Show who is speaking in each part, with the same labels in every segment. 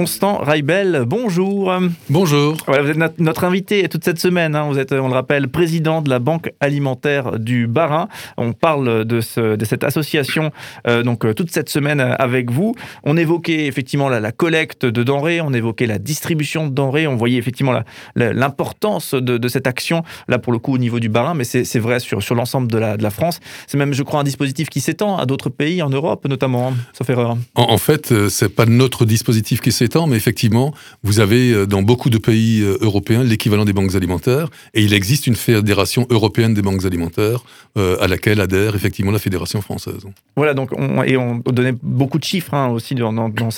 Speaker 1: Constant Raibel, bonjour.
Speaker 2: Bonjour.
Speaker 1: Voilà, vous êtes notre invité toute cette semaine. Hein. Vous êtes, on le rappelle, président de la Banque alimentaire du Bas-Rhin. On parle de, ce, de cette association euh, donc euh, toute cette semaine avec vous. On évoquait effectivement la, la, collecte de denrées, on évoquait la distribution de denrées. On voyait effectivement l'importance de, de, cette action, là pour le coup au niveau du Bas-Rhin, mais c'est vrai sur, sur l'ensemble de la, de la France. C'est même, je crois, un dispositif qui s'étend à d'autres pays, en Europe notamment, hein, sauf erreur.
Speaker 2: En, en fait, euh, c'est pas notre dispositif qui s'étend mais effectivement, vous avez euh, dans beaucoup de pays euh, européens l'équivalent des banques alimentaires, et il existe une fédération européenne des banques alimentaires euh, à laquelle adhère effectivement la fédération française.
Speaker 1: Voilà, donc on, et on donnait beaucoup de chiffres hein, aussi dans,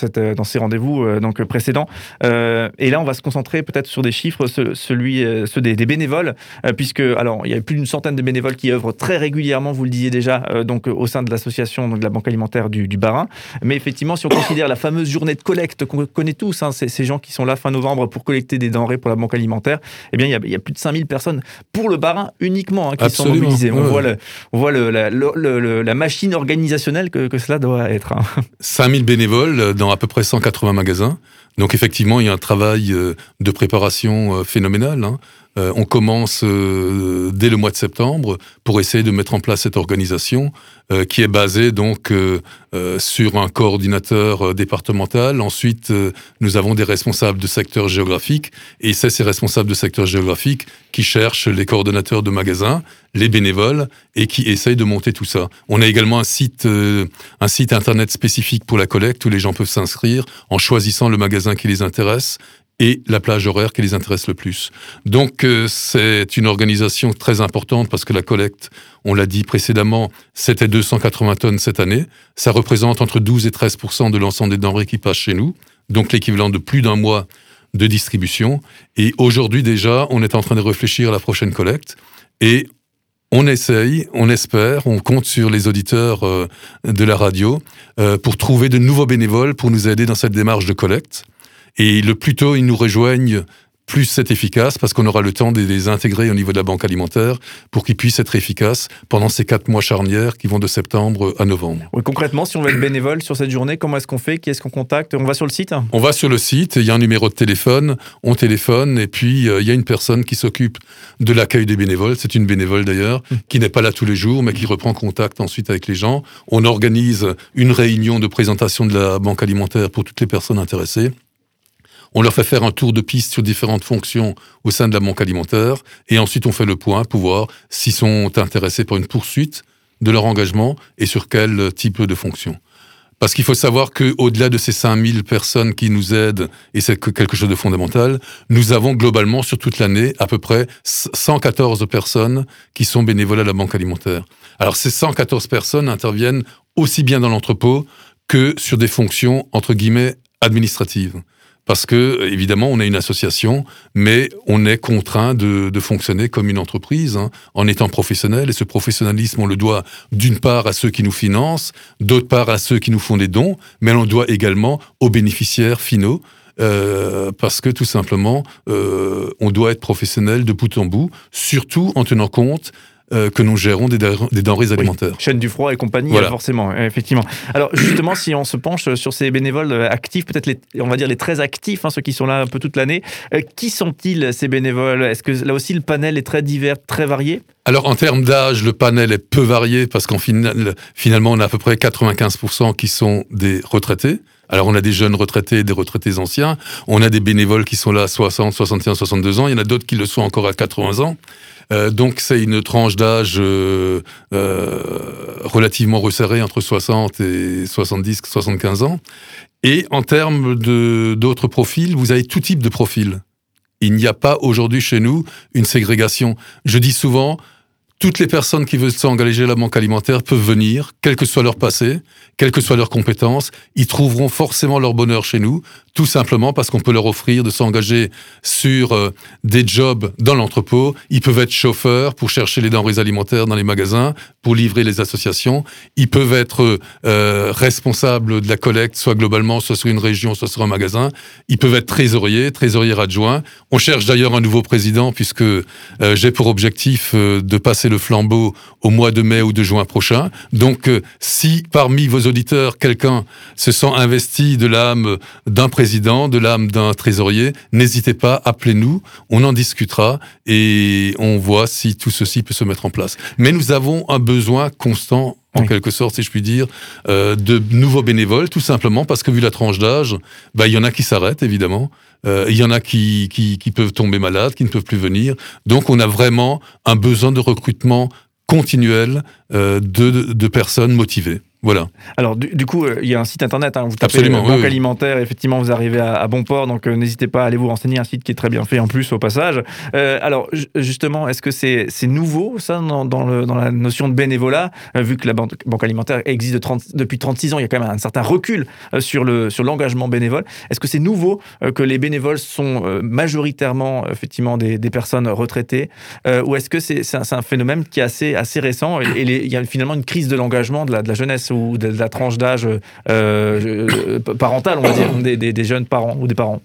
Speaker 1: ces rendez-vous donc précédents. et là, on va se concentrer peut-être sur des chiffres, celui, ceux des, bénévoles, puisque alors il y a plus d'une centaine de bénévoles qui œuvrent très régulièrement, vous le disiez déjà, donc au sein de l'association de la banque alimentaire du, Barin. Mais effectivement, si on considère la fameuse journée de collecte connaît tous, hein, ces, gens qui sont là fin novembre pour collecter des denrées pour la banque alimentaire, eh bien, il y a, plus de 5000 personnes pour le Barin uniquement hein, qui sont mobilisées. On voit, le, on voit le, la, machine organisationnelle que, cela doit être. Hein.
Speaker 2: 5000 bénévoles dans à peu près 180 magasins. Donc effectivement, il y a un travail euh, de préparation euh, phénoménal. Hein. Euh, on commence dès le mois de septembre pour essayer de mettre en place cette organisation qui est basée donc sur un coordinateur départemental. Ensuite, nous avons des responsables de secteurs géographiques et c'est ces responsables de secteurs géographiques qui cherchent les coordonnateurs de magasins, les bénévoles et qui essayent de monter tout ça. On a également un site, un site internet spécifique pour la collecte où les gens peuvent s'inscrire en choisissant le magasin qui les intéresse et la plage horaire qui les intéresse le plus. Donc euh, c'est une organisation très importante parce que la collecte, on l'a dit précédemment, c'était 280 tonnes cette année. Ça représente entre 12 et 13 de l'ensemble des denrées qui passent chez nous, donc l'équivalent de plus d'un mois de distribution. Et aujourd'hui déjà, on est en train de réfléchir à la prochaine collecte et on essaye, on espère, on compte sur les auditeurs euh, de la radio euh, pour trouver de nouveaux bénévoles pour nous aider dans cette démarche de collecte. Et le plus tôt ils nous rejoignent plus c'est efficace parce qu'on aura le temps de les intégrer au niveau de la banque alimentaire pour qu'ils puissent être efficaces pendant ces quatre mois charnières qui vont de septembre à novembre.
Speaker 1: Oui, concrètement, si on veut être bénévole sur cette journée, comment est-ce qu'on fait? Qui est-ce qu'on contacte? On va sur le site?
Speaker 2: On va sur le site, il y a un numéro de téléphone, on téléphone et puis euh, il y a une personne qui s'occupe de l'accueil des bénévoles. C'est une bénévole d'ailleurs, mmh. qui n'est pas là tous les jours mais qui reprend contact ensuite avec les gens. On organise une réunion de présentation de la banque alimentaire pour toutes les personnes intéressées. On leur fait faire un tour de piste sur différentes fonctions au sein de la banque alimentaire, et ensuite on fait le point pour voir s'ils sont intéressés par une poursuite de leur engagement et sur quel type de fonction. Parce qu'il faut savoir qu'au-delà de ces 5000 personnes qui nous aident, et c'est quelque chose de fondamental, nous avons globalement sur toute l'année à peu près 114 personnes qui sont bénévoles à la banque alimentaire. Alors ces 114 personnes interviennent aussi bien dans l'entrepôt que sur des fonctions, entre guillemets, administratives parce que évidemment on est une association, mais on est contraint de, de fonctionner comme une entreprise hein, en étant professionnel. Et ce professionnalisme, on le doit d'une part à ceux qui nous financent, d'autre part à ceux qui nous font des dons, mais on le doit également aux bénéficiaires finaux. Euh, parce que tout simplement, euh, on doit être professionnel de bout en bout, surtout en tenant compte euh, que nous gérons des, denrées alimentaires.
Speaker 1: chaîne du froid et compagnie, forcément, effectivement. Alors justement, si on se penche sur ces bénévoles euh, actifs, peut-être les, on va dire les très actifs, hein, ceux qui sont là un peu toute l'année, euh, qui sont-ils ces bénévoles? Est-ce que là aussi le panel est très divers, très varié?
Speaker 2: Alors en termes d'âge, le panel est peu varié parce qu'en final, finalement on a à peu près 95% qui sont des retraités. Alors on a des jeunes retraités et des retraités anciens. On a des bénévoles qui sont là à 60, 61, 62 ans. Il y en a d'autres qui le sont encore à 80 ans. Euh, donc c'est une tranche d'âge euh, euh, relativement resserrée entre 60 et 70, 75 ans. Et en termes d'autres profils, vous avez tout type de profils. Il n'y a pas aujourd'hui chez nous une ségrégation. Je dis souvent, toutes les personnes qui veulent s'engager à la banque alimentaire peuvent venir, quel que soit leur passé, quelles que soient leurs compétences. Ils trouveront forcément leur bonheur chez nous, tout simplement parce qu'on peut leur offrir de s'engager sur euh, des jobs dans l'entrepôt. Ils peuvent être chauffeurs pour chercher les denrées alimentaires dans les magasins, pour livrer les associations. Ils peuvent être euh, responsables de la collecte, soit globalement, soit sur une région, soit sur un magasin. Ils peuvent être trésoriers, trésoriers adjoints. On cherche d'ailleurs un nouveau président puisque euh, j'ai pour objectif de passer le flambeau au mois de mai ou de juin prochain. Donc, euh, si parmi vos auditeurs, quelqu'un se sent investi de l'âme d'un président, de l'âme d'un trésorier, n'hésitez pas, appelez-nous, on en discutera et on voit si tout ceci peut se mettre en place. Mais nous avons un besoin constant en quelque sorte, si je puis dire, euh, de nouveaux bénévoles, tout simplement parce que vu la tranche d'âge, bah, il y en a qui s'arrêtent, évidemment. Euh, il y en a qui, qui, qui, peuvent tomber malades, qui ne peuvent plus venir. Donc, on a vraiment un besoin de recrutement continuel euh, de, de personnes motivées. Voilà.
Speaker 1: Alors, du, coup, euh, il y a un site internet, hein, vous tapez Absolument, Banque Alimentaire, effectivement, vous arrivez à, bon port, donc euh, n'hésitez pas à aller vous renseigner, un site qui est très bien fait en plus au passage. Euh, alors, justement, est-ce que c'est nouveau, ça, dans, dans, le, dans, la notion de bénévolat, vu que la Banque, Alimentaire existe de 30, depuis 36 ans, il y a quand même un certain recul sur l'engagement sur bénévole. Est-ce que c'est nouveau que les bénévoles sont majoritairement, effectivement, des, des personnes retraitées, ou est-ce que c'est un, un, phénomène qui est assez, assez récent et, il y a finalement une crise de l'engagement de la, de la jeunesse ou de la tranche d'âge euh, euh, parentale, on va dire, des, jeunes parents ou des parents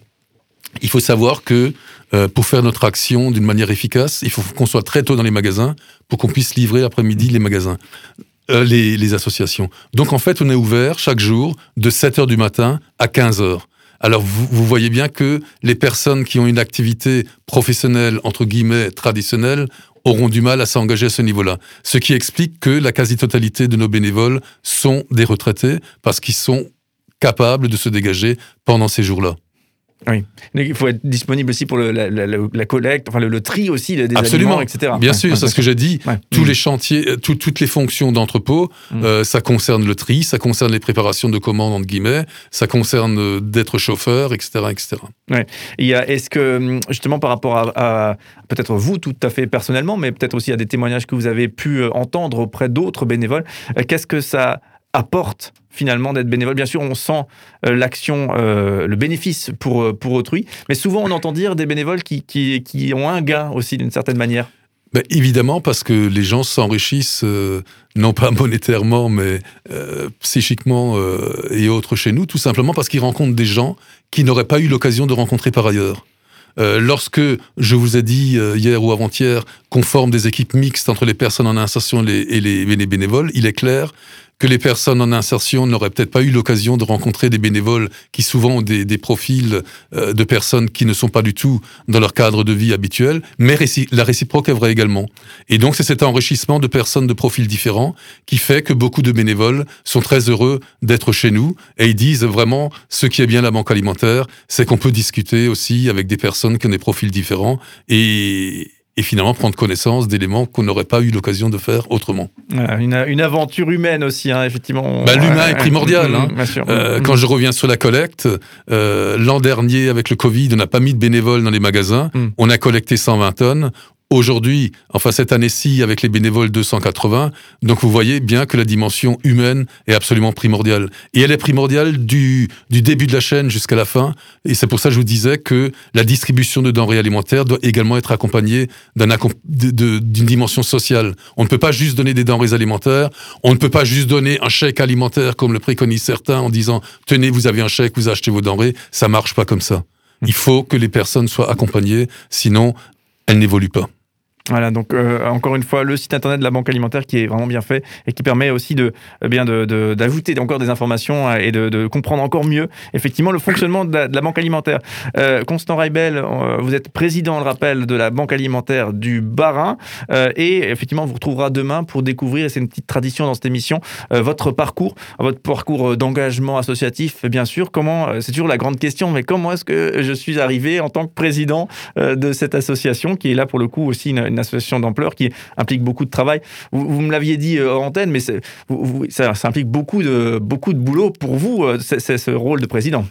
Speaker 2: il faut savoir que euh, pour faire notre action d'une manière efficace, il faut qu'on soit très tôt dans les magasins pour qu'on puisse livrer l'après-midi les magasins, les, associations. Donc en fait, on est ouvert chaque jour de 7h du matin à 15h. Alors vous, voyez bien que les personnes qui ont une activité professionnelle, entre guillemets, traditionnelle, auront du mal à s'engager à ce niveau-là. Ce qui explique que la quasi-totalité de nos bénévoles sont des retraités parce qu'ils sont capables de se dégager pendant ces jours-là.
Speaker 1: Oui. Il faut être disponible aussi pour la, collecte, enfin le, tri aussi des
Speaker 2: Absolument.
Speaker 1: aliments, etc.
Speaker 2: Bien sûr, c'est ce que j'ai dit. Tous les chantiers, euh, toutes les fonctions d'entrepôt, mm. euh, ça concerne le tri, ça concerne les préparations de commandes entre guillemets, ça concerne euh, d'être chauffeur, etc., etc.
Speaker 1: Ouais. Est-ce que hum, justement par rapport à, peut-être vous tout à fait personnellement, mais peut-être aussi à des témoignages que vous avez pu entendre auprès d'autres bénévoles, qu'est-ce que ça apporte finalement d'être bénévole. Bien sûr, on sent euh, l'action, euh, le bénéfice pour, euh, pour autrui, mais souvent on entend dire des bénévoles qui, qui, ont un gain aussi d'une certaine manière.
Speaker 2: Ben, évidemment, parce que les gens s'enrichissent, non pas monétairement, mais psychiquement et autres chez nous, tout simplement parce qu'ils rencontrent des gens qui n'auraient pas eu l'occasion de rencontrer par ailleurs. lorsque je vous ai dit hier ou avant-hier qu'on forme des équipes mixtes entre les personnes en insertion et les bénévoles, il est clair que les personnes en insertion n'auraient peut-être pas eu l'occasion de rencontrer des bénévoles qui souvent ont des, des profils euh, de personnes qui ne sont pas du tout dans leur cadre de vie habituel, mais la réciproque est vraie également. Et donc c'est cet enrichissement de personnes de profils différents qui fait que beaucoup de bénévoles sont très heureux d'être chez nous et ils disent vraiment ce qui est bien la banque alimentaire, c'est qu'on peut discuter aussi avec des personnes qui ont des profils différents et, et finalement prendre connaissance d'éléments qu'on n'aurait pas eu l'occasion de faire autrement.
Speaker 1: une, une, aventure humaine aussi, hein, effectivement.
Speaker 2: Bah, L'humain est primordial. Hein. Euh, quand je reviens sur la collecte, euh, l'an dernier, avec le Covid, on n'a pas mis de bénévoles dans les magasins. Mm. On a collecté 120 tonnes. Aujourd'hui, enfin cette année-ci, avec les bénévoles 280, donc vous voyez bien que la dimension humaine est absolument primordiale. Et elle est primordiale du, du début de la chaîne jusqu'à la fin. Et c'est pour ça que je vous disais que la distribution de denrées alimentaires doit également être accompagnée d'une dimension sociale. On ne peut pas juste donner des denrées alimentaires, on ne peut pas juste donner un chèque alimentaire comme le préconisent certains en disant tenez, vous avez un chèque, vous achetez vos denrées. Ça marche pas comme ça. Il faut que les personnes soient accompagnées, sinon elles n'évoluent pas.
Speaker 1: Voilà, donc euh, encore une fois, le site internet de la Banque Alimentaire qui est vraiment bien fait et qui permet aussi de eh bien d'ajouter de, encore des informations euh, et de, comprendre encore mieux effectivement le fonctionnement de la, Banque Alimentaire. Euh, Constant Raibel, vous êtes président, le rappel, de la Banque Alimentaire du Barin et effectivement, on vous retrouvera demain pour découvrir, et c'est une petite tradition dans cette émission, votre parcours, votre parcours d'engagement associatif, bien sûr. Comment, c'est toujours la grande question, mais comment est-ce que je suis arrivé en tant que président de cette association qui est là pour le coup aussi une association d'ampleur qui implique beaucoup de travail. Vous, me l'aviez dit euh, en antenne, mais ça, implique beaucoup de, beaucoup de boulot pour vous, euh, c'est ce rôle de président.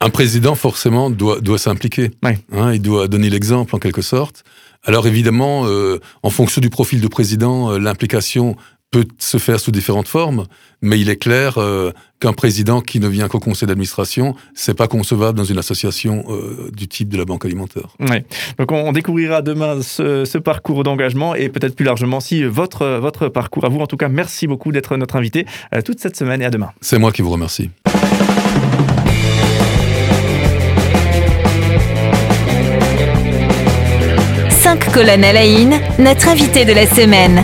Speaker 2: Un président, forcément, doit, doit s'impliquer. Hein, il doit donner l'exemple, en quelque sorte. Alors évidemment, euh, en fonction du profil de président, l'implication peut se faire sous différentes formes, mais il est clair euh, qu'un président qui ne vient qu'au conseil d'administration, c'est pas concevable dans une association euh, du type de la Banque alimentaire.
Speaker 1: Ouais. Donc on, découvrira demain ce, parcours d'engagement et peut-être plus largement si votre, votre parcours à vous. En tout cas, merci beaucoup d'être notre invité euh, toute cette semaine et à demain.
Speaker 2: C'est moi qui vous remercie.
Speaker 3: 5 colonnes à la notre invité de la semaine.